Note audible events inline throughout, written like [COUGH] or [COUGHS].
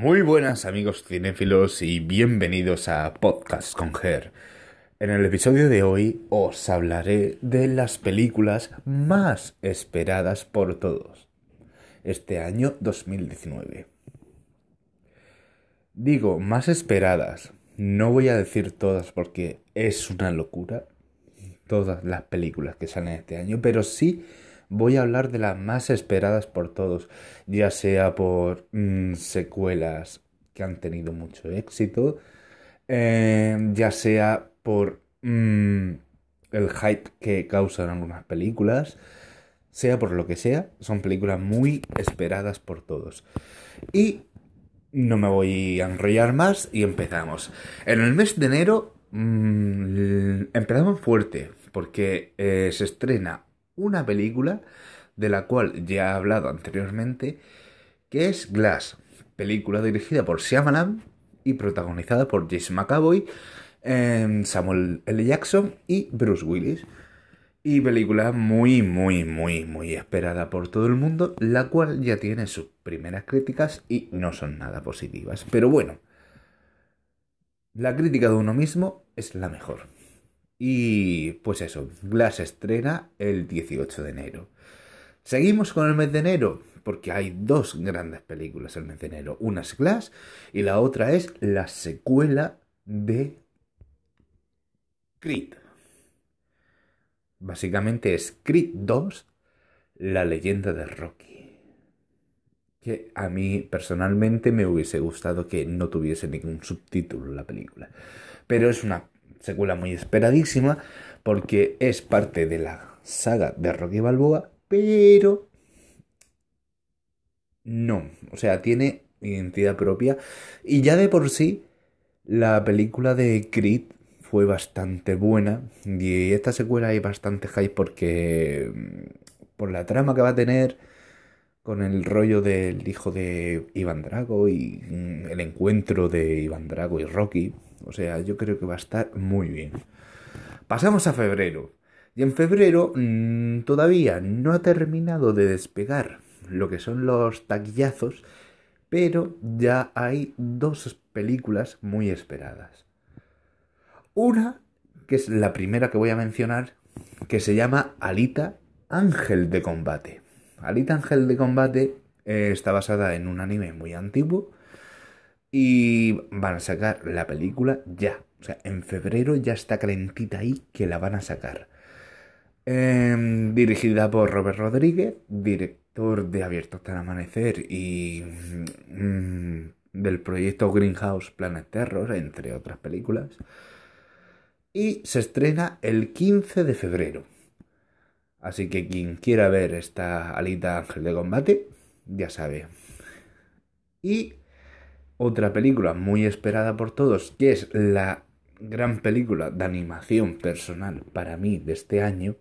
Muy buenas amigos cinéfilos y bienvenidos a Podcast con Her. En el episodio de hoy os hablaré de las películas más esperadas por todos este año 2019. Digo, más esperadas. No voy a decir todas porque es una locura todas las películas que salen este año, pero sí voy a hablar de las más esperadas por todos, ya sea por mm, secuelas que han tenido mucho éxito, eh, ya sea por mm, el hype que causan algunas películas, sea por lo que sea, son películas muy esperadas por todos. Y no me voy a enrollar más y empezamos. En el mes de enero mm, empezamos fuerte porque eh, se estrena una película de la cual ya he hablado anteriormente, que es Glass, película dirigida por Shyamalan y protagonizada por Jason McAvoy, em, Samuel L. Jackson y Bruce Willis. Y película muy, muy, muy, muy esperada por todo el mundo, la cual ya tiene sus primeras críticas y no son nada positivas. Pero bueno, la crítica de uno mismo es la mejor. Y pues eso, Glass estrena el 18 de enero. Seguimos con el mes de enero, porque hay dos grandes películas el mes de enero. Una es Glass y la otra es la secuela de Creed. Básicamente es Creed 2, la leyenda de Rocky. Que a mí personalmente me hubiese gustado que no tuviese ningún subtítulo la película. Pero es una secuela muy esperadísima porque es parte de la saga de Rocky Balboa, pero no, o sea, tiene identidad propia. Y ya de por sí la película de Creed fue bastante buena. Y esta secuela hay bastante hype porque mm, por la trama que va a tener con el rollo del hijo de Iván Drago y mm, el encuentro de Iván Drago y Rocky, o sea, yo creo que va a estar muy bien. Pasamos a febrero. Y en febrero mm, todavía no ha terminado de despegar lo que son los taquillazos, pero ya hay dos películas muy esperadas. Una, que es la primera que voy a mencionar, que se llama Alita Ángel de Combate. Alita Ángel de Combate eh, está basada en un anime muy antiguo y van a sacar la película ya. O sea, en febrero ya está calentita ahí que la van a sacar. Em, dirigida por Robert Rodríguez, director de Abierto hasta el Amanecer y mm, del proyecto Greenhouse Planet Terror, entre otras películas. Y se estrena el 15 de febrero. Así que quien quiera ver esta alita Ángel de Combate, ya sabe. Y otra película muy esperada por todos, que es la gran película de animación personal para mí de este año,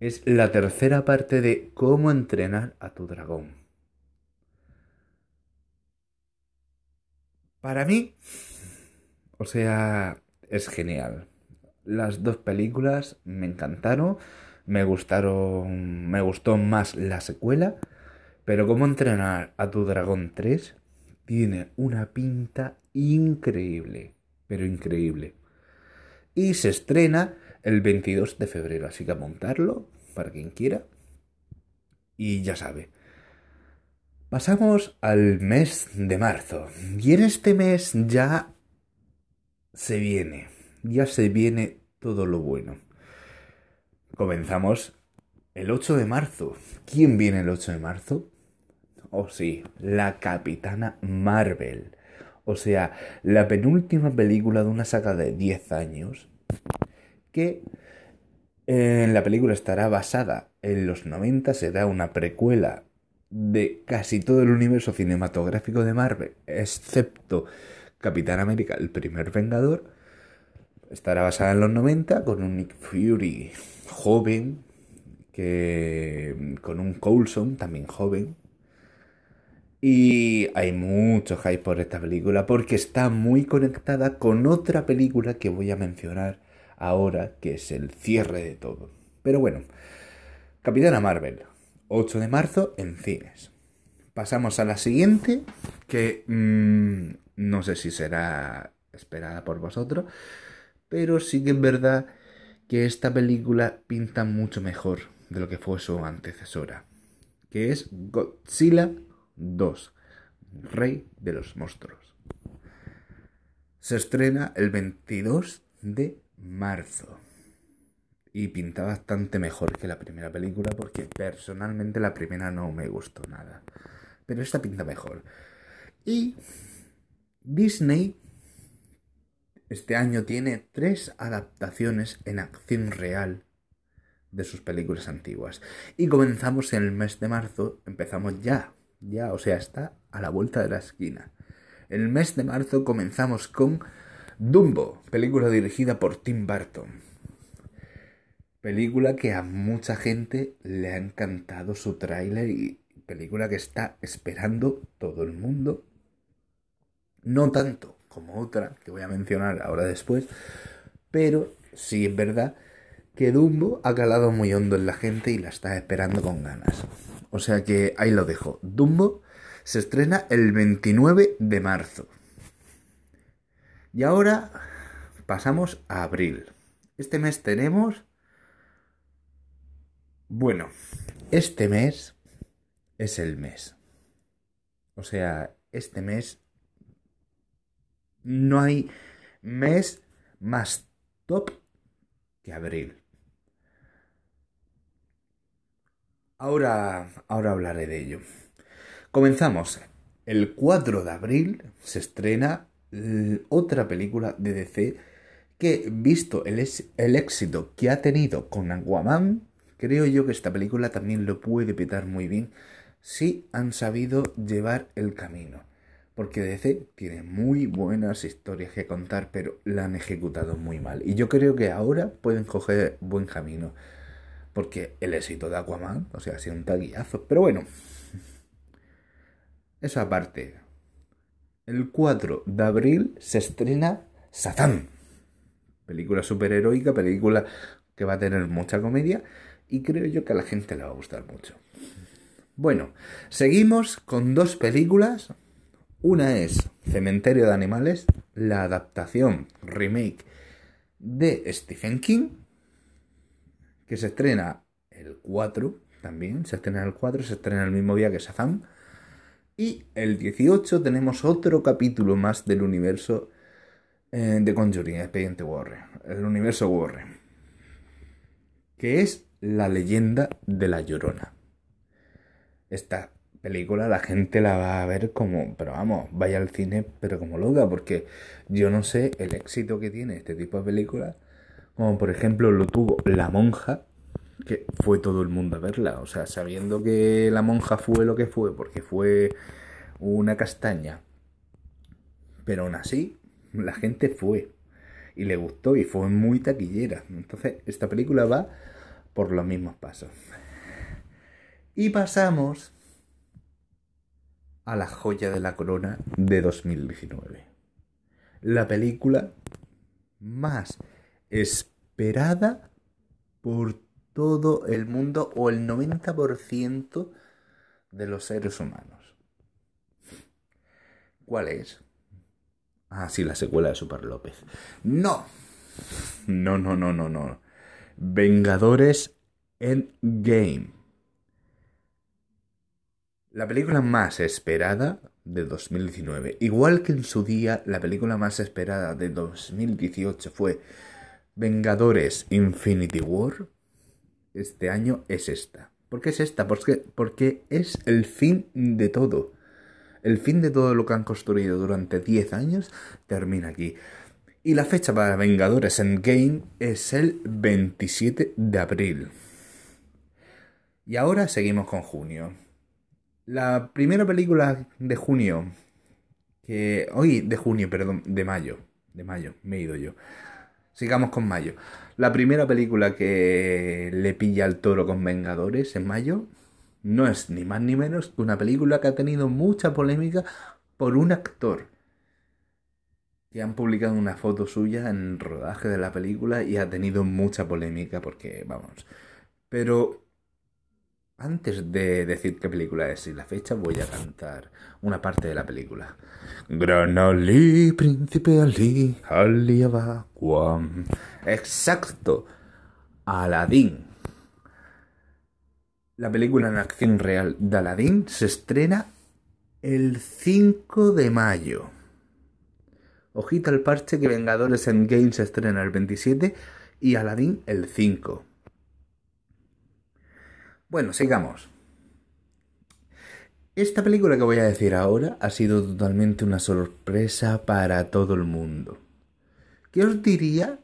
es la tercera parte de Cómo entrenar a tu dragón. Para mí, o sea, es genial. Las dos películas me encantaron, me gustaron, me gustó más la secuela, pero Cómo entrenar a tu dragón 3 tiene una pinta increíble, pero increíble. Y se estrena el 22 de febrero, así que a montarlo para quien quiera. Y ya sabe. Pasamos al mes de marzo. Y en este mes ya se viene, ya se viene todo lo bueno. Comenzamos el 8 de marzo. ¿Quién viene el 8 de marzo? Oh sí, la Capitana Marvel. O sea, la penúltima película de una saga de 10 años que en la película estará basada en los 90, será una precuela de casi todo el universo cinematográfico de Marvel, excepto Capitán América, el primer Vengador. Estará basada en los 90 con un Nick Fury joven, que con un Coulson también joven, y hay mucho hype por esta película porque está muy conectada con otra película que voy a mencionar ahora, que es el cierre de todo. Pero bueno, Capitana Marvel, 8 de marzo en cines. pasamos a la siguiente, que mm, no sé si será esperada por vosotros, pero sí que es verdad que esta película pinta mucho mejor de lo que fue su antecesora, que es Godzilla 2, Rey de los Monstruos. Se estrena el 22 de marzo y pinta bastante mejor que la primera película porque personalmente la primera no me gustó nada, pero esta pinta mejor. Y Disney este año tiene tres adaptaciones en acción real de sus películas antiguas. Y comenzamos en el mes de marzo, empezamos ya, ya, o sea, está a la vuelta de la esquina. En el mes de marzo comenzamos con Dumbo, película dirigida por Tim Burton. Película que a mucha gente le ha encantado su tráiler y película que está esperando todo el mundo. No tanto como otra que voy a mencionar ahora después, pero sí es verdad que Dumbo ha calado muy hondo en la gente y la está esperando con ganas. O sea que ahí lo dejo. Dumbo se estrena el 29 de marzo. Y ahora pasamos a abril. Este mes tenemos... Bueno, este mes es el mes. O sea, este mes no hay mes más top que abril. Ahora, ahora hablaré de ello. Comenzamos. El 4 de abril se estrena otra película de DC que, visto el, el éxito que ha tenido con Aquaman, creo yo que esta película también lo puede petar muy bien si han sabido llevar el camino. Porque DC tiene muy buenas historias que contar, pero la han ejecutado muy mal. Y yo creo que ahora pueden coger buen camino. Porque el éxito de Aquaman, o sea, ha sido un taquillazo. Pero bueno, [LAUGHS] eso aparte. El 4 de abril se estrena Satán. Película superheroica, película que va a tener mucha comedia. Y creo yo que a la gente le va a gustar mucho. Bueno, seguimos con dos películas una es Cementerio de Animales, la adaptación remake de Stephen King, que se estrena el 4 también, se estrena el 4, se estrena el mismo día que Shazam. Y el 18 tenemos otro capítulo más del universo eh, de Conjuring, Expediente Warren, el universo Warren, que es la leyenda de la Llorona. Esta película la gente la va a ver como, pero vamos, vaya al cine, pero como loca, porque yo no sé el éxito que tiene este tipo de películas, como por ejemplo lo tuvo La Monja, que fue todo el mundo a verla, o sea, sabiendo que La Monja fue lo que fue, porque fue una castaña, pero aún así, la gente fue y le gustó y fue muy taquillera. Entonces, esta película va por los mismos pasos. Y pasamos a la joya de la corona de 2019. La película más esperada por todo el mundo o el 90% de los seres humanos. ¿Cuál es? Ah, sí, la secuela de Super López. No. No, no, no, no, no. Vengadores Endgame. La película más esperada de 2019. Igual que en su día la película más esperada de 2018 fue Vengadores Infinity War. Este año es esta. ¿Por qué es esta? Porque, porque es el fin de todo. El fin de todo lo que han construido durante 10 años termina aquí. Y la fecha para Vengadores Endgame es el 27 de abril. Y ahora seguimos con junio. La primera película de junio, que hoy de junio, perdón, de mayo, de mayo, me he ido yo. Sigamos con mayo. La primera película que le pilla al toro con Vengadores en mayo no es ni más ni menos que una película que ha tenido mucha polémica por un actor. Que han publicado una foto suya en el rodaje de la película y ha tenido mucha polémica porque, vamos. Pero antes de decir qué película es y la fecha, voy a cantar una parte de la película. Gran Ali, príncipe Ali, Ali. Exacto. Aladín. La película en acción real de Aladín se estrena el 5 de mayo. Ojita al parche que Vengadores Endgame se estrena el 27 y Aladdin el 5. Bueno, sigamos. Esta película que voy a decir ahora ha sido totalmente una sorpresa para todo el mundo. ¿Qué os diría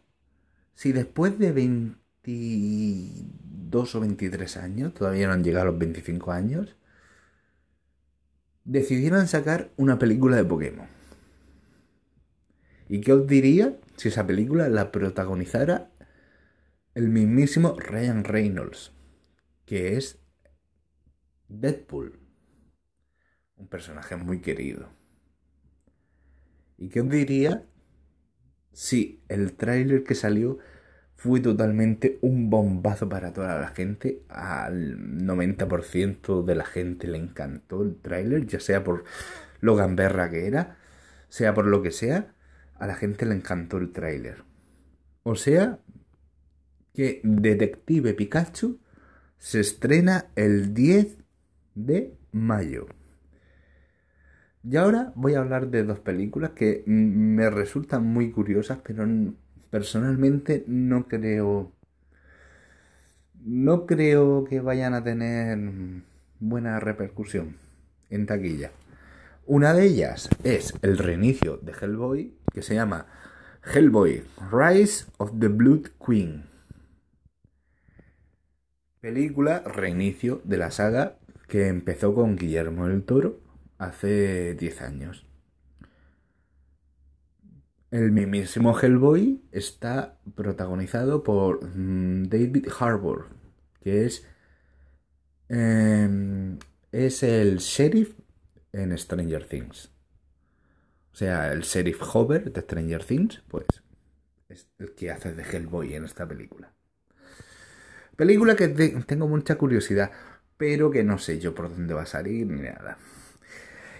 si después de 22 o 23 años, todavía no han llegado a los 25 años, decidieran sacar una película de Pokémon? ¿Y qué os diría si esa película la protagonizara el mismísimo Ryan Reynolds, que es Deadpool? Un personaje muy querido. ¿Y qué os diría si el tráiler que salió fue totalmente un bombazo para toda la gente? Al 90% de la gente le encantó el tráiler, ya sea por lo gamberra que era, sea por lo que sea a la gente le encantó el tráiler. O sea, que Detective Pikachu se estrena el 10 de mayo. Y ahora voy a hablar de dos películas que me resultan muy curiosas, pero personalmente no creo... No creo que vayan a tener buena repercusión en taquilla. Una de ellas es el reinicio de Hellboy, que se llama Hellboy Rise of the Blood Queen. Película reinicio de la saga que empezó con Guillermo el Toro hace 10 años. El mismísimo Hellboy está protagonizado por mm, David Harbour, que es, em, es el sheriff en Stranger Things. O sea, el sheriff Hover de Stranger Things, pues es el que hace de Hellboy en esta película. Película que tengo mucha curiosidad, pero que no sé yo por dónde va a salir ni nada.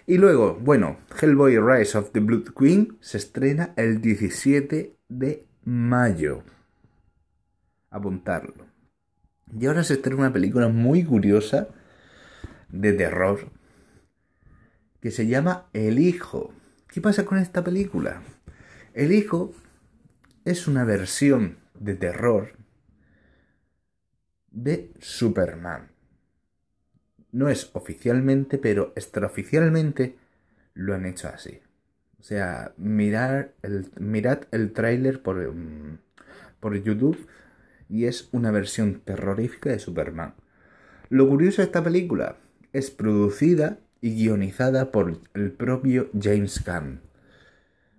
Y luego, bueno, Hellboy Rise of the Blood Queen se estrena el 17 de mayo. Apuntarlo. Y ahora se estrena una película muy curiosa de terror que se llama El Hijo. ¿Qué pasa con esta película? El Hijo es una versión de terror de Superman. No es oficialmente, pero extraoficialmente lo han hecho así. O sea, mirar el, mirad el tráiler por, mm, por YouTube y es una versión terrorífica de Superman. Lo curioso de esta película es producida y guionizada por el propio James Gunn,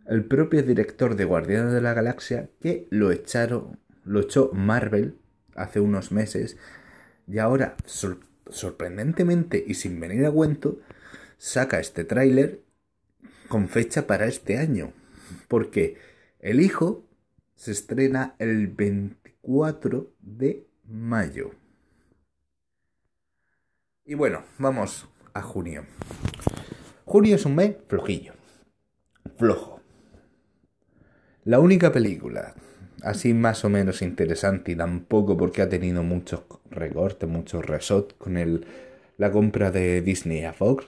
el propio director de Guardianes de la Galaxia que lo echaron, lo echó Marvel hace unos meses y ahora sorprendentemente y sin venir a cuento saca este tráiler con fecha para este año porque El Hijo se estrena el 24 de mayo. Y bueno, vamos a junio. Junio es un mes flojillo. Flojo. La única película así más o menos interesante y tampoco porque ha tenido muchos recortes, muchos resot con el, la compra de Disney a Fox.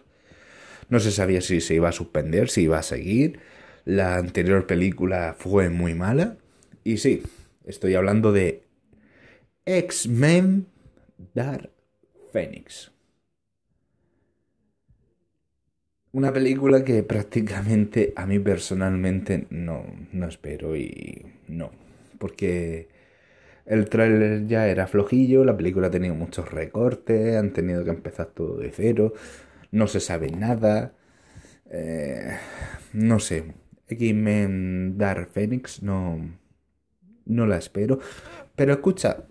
No se sabía si se iba a suspender, si iba a seguir. La anterior película fue muy mala. Y sí, estoy hablando de X-Men Dark Phoenix. Una película que prácticamente a mí personalmente no, no espero y no. Porque el tráiler ya era flojillo, la película ha tenido muchos recortes, han tenido que empezar todo de cero, no se sabe nada. Eh, no sé. X-Men Dark Phoenix no, no la espero. Pero escucha,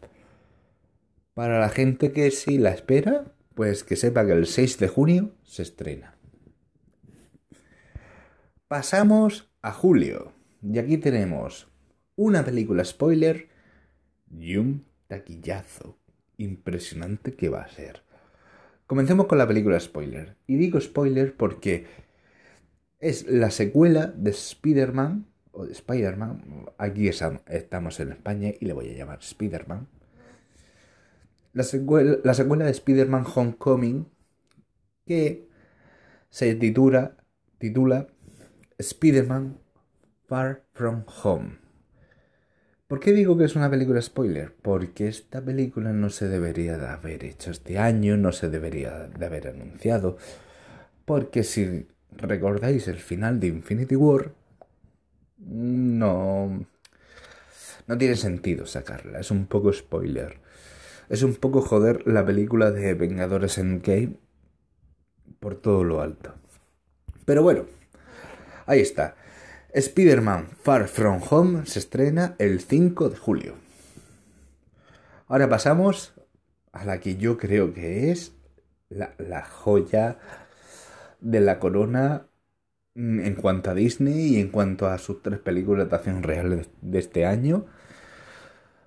para la gente que sí la espera, pues que sepa que el 6 de junio se estrena. Pasamos a julio. Y aquí tenemos una película spoiler y un taquillazo impresionante que va a ser. Comencemos con la película spoiler. Y digo spoiler porque es la secuela de Spider-Man, o de Spider-Man, aquí estamos en España y le voy a llamar Spider-Man. La secuela, la secuela de Spider-Man Homecoming, que se titula, titula Spider-Man Far From Home. ¿Por qué digo que es una película spoiler? Porque esta película no se debería de haber hecho este año, no se debería de haber anunciado. Porque si recordáis el final de Infinity War, no... No tiene sentido sacarla, es un poco spoiler. Es un poco joder la película de Vengadores Endgame por todo lo alto. Pero bueno, ahí está. Spider-Man Far From Home se estrena el 5 de julio. Ahora pasamos a la que yo creo que es la, joya de la corona en cuanto a Disney y en cuanto a sus tres películas de acción real de este año.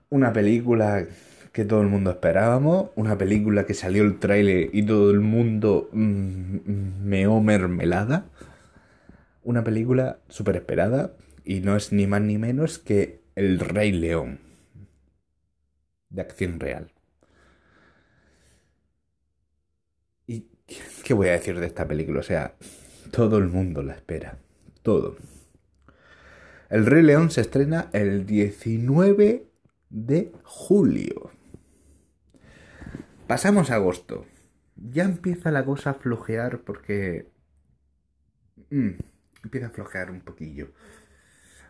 Una película que todo el mundo esperábamos, una película que salió el tráiler y todo el mundo mm, meó mermelada una película súper esperada y no es ni más ni menos que El Rey León de acción real. ¿Y qué voy a decir de esta película? O sea, todo el mundo la espera. Todo. El Rey León se estrena el 19 de julio. Pasamos a agosto. Ya empieza la cosa a flojear porque... Mm, empieza a flojear un poquillo.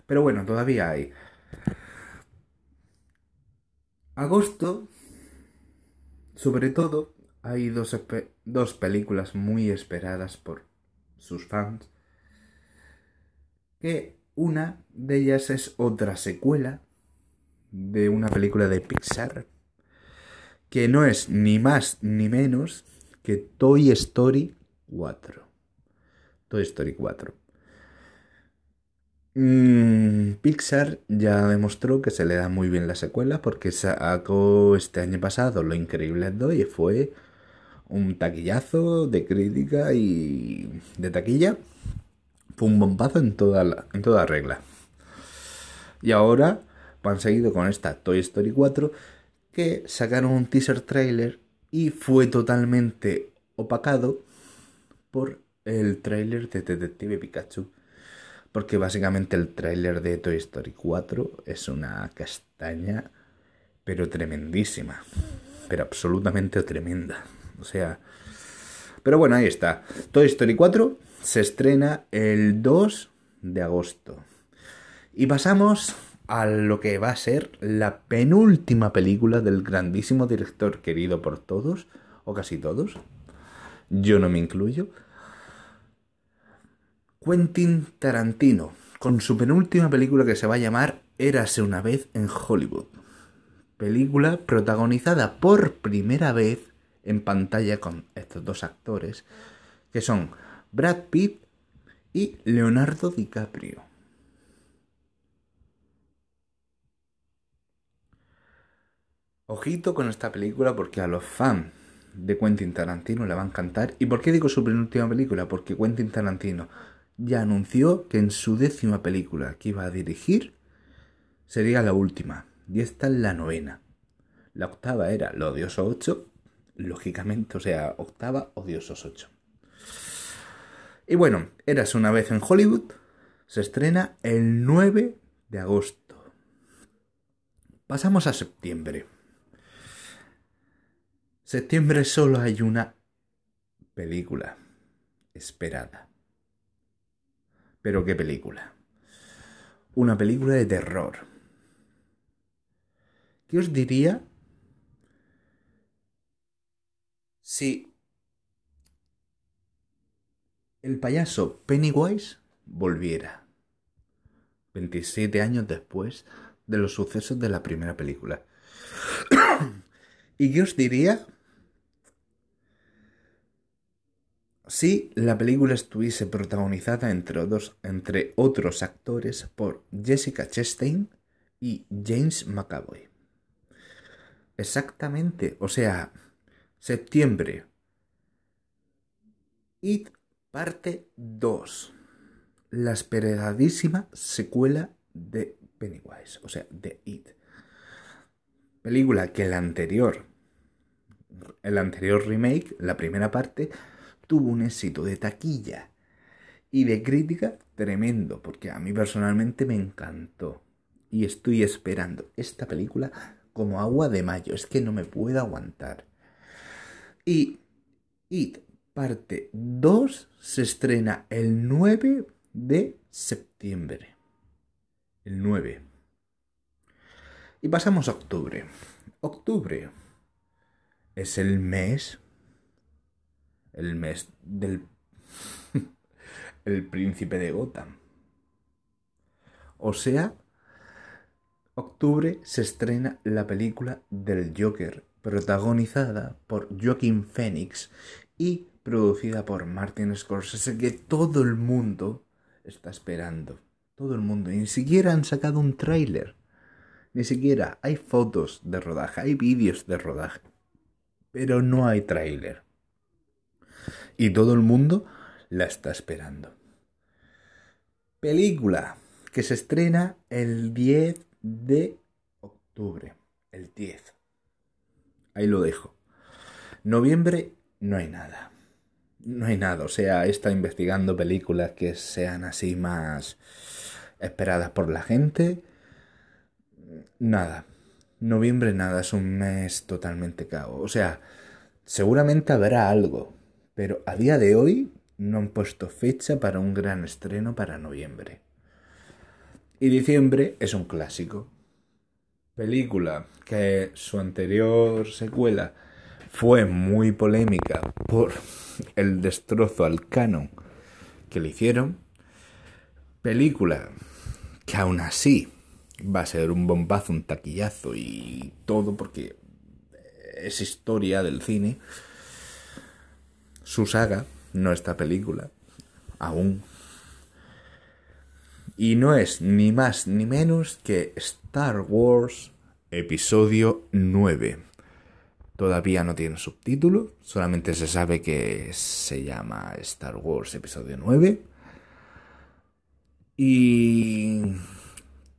Pero bueno, todavía hay. Agosto, sobre todo, hay dos, dos películas muy esperadas por sus fans. Que una de ellas es otra secuela de una película de Pixar. Que no es ni más ni menos que Toy Story 4. Toy Story 4. Mm, Pixar ya demostró que se le da muy bien la secuela porque sacó este año pasado Lo Increíble 2 y fue un taquillazo de crítica y de taquilla. Fue un bombazo en toda, en toda regla. Y ahora han seguido con esta Toy Story 4 que sacaron un teaser trailer y fue totalmente opacado por el trailer de Detective Pikachu porque básicamente el tráiler de Toy Story 4 es una castaña, pero tremendísima, pero absolutamente tremenda. O sea, pero bueno, ahí está. Toy Story 4 se estrena el 2 de agosto. Y pasamos a lo que va a ser la penúltima película del grandísimo director querido por todos, o casi todos. Yo no me incluyo Quentin Tarantino, con su penúltima película que se va a llamar Érase una vez en Hollywood. Película protagonizada por primera vez en pantalla con estos dos actores, que son Brad Pitt y Leonardo DiCaprio. Ojito con esta película porque a los fans de Quentin Tarantino le va a encantar. ¿Y por qué digo su penúltima película? Porque Quentin Tarantino ya anunció que en su décima película que iba a dirigir sería la última, y esta es la novena. La octava era Lo Odioso 8, lógicamente, o sea, octava Odiosos 8. Y bueno, Eras una vez en Hollywood, se estrena el 9 de agosto. Pasamos a septiembre. Septiembre solo hay una película esperada. Pero qué película. Una película de terror. ¿Qué os diría si el payaso Pennywise volviera 27 años después de los sucesos de la primera película? [COUGHS] ¿Y qué os diría si la película estuviese protagonizada entre, entre otros actores por Jessica Chastain y James McAvoy. Exactamente, o sea, septiembre, It parte 2. La esperadísima secuela de Pennywise, o sea, de It. Película que el anterior, el anterior remake, la primera parte, tuvo un éxito de taquilla y de crítica tremendo, porque a mí personalmente me encantó. Y estoy esperando esta película como agua de mayo, es que no me puedo aguantar. Y It parte 2 se estrena el 9 de septiembre. El 9. Y pasamos a octubre. Octubre es el mes. El mes del. [LAUGHS] el príncipe de Gotham. O sea, octubre se estrena la película del Joker, protagonizada por Joaquin Phoenix y producida por Martin Scorsese, que todo el mundo está esperando. Todo el mundo. Ni siquiera han sacado un tráiler. Ni siquiera hay fotos de rodaje, hay vídeos de rodaje. Pero no hay tráiler. Y todo el mundo la está esperando. Película que se estrena el 10 de octubre. El 10. Ahí lo dejo. Noviembre no hay nada. No hay nada. O sea, está investigando películas que sean así más esperadas por la gente nada. Noviembre nada, es un mes totalmente caos. O sea, seguramente habrá algo, pero a día de hoy no han puesto fecha para un gran estreno para noviembre. Y diciembre es un clásico. Película que su anterior secuela fue muy polémica por el destrozo al canon que le hicieron. Película que aún así va a ser un bombazo, un taquillazo y todo porque es historia del cine. Su saga, no esta película, aún. Y no es ni más ni menos que Star Wars Episodio 9. Todavía no tiene subtítulo, solamente se sabe que se llama Star Wars Episodio 9. Y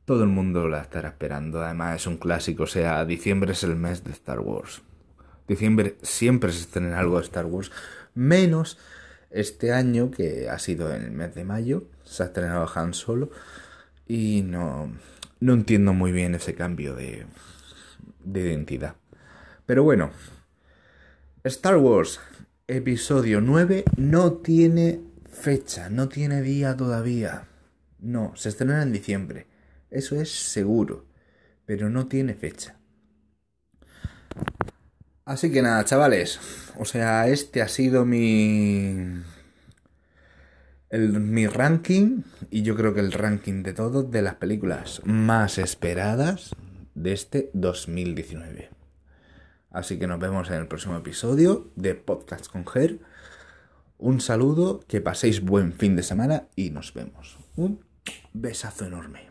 todo el mundo la estará esperando. Además es un clásico, o sea, diciembre es el mes de Star Wars. Diciembre siempre se estrena algo de Star Wars, menos este año que ha sido en el mes de mayo, se ha estrenado Han Solo y no, no entiendo muy bien ese cambio de, de identidad. Pero bueno, Star Wars episodio 9 no tiene fecha, no tiene día todavía. No, se estrena en diciembre. Eso es seguro, pero no tiene fecha. Así que nada, chavales. O sea, este ha sido mi. El, mi ranking, y yo creo que el ranking de todos, de las películas más esperadas de este 2019. Así que nos vemos en el próximo episodio de Podcast con Ger. Un saludo, que paséis buen fin de semana y nos vemos. Un besazo enorme.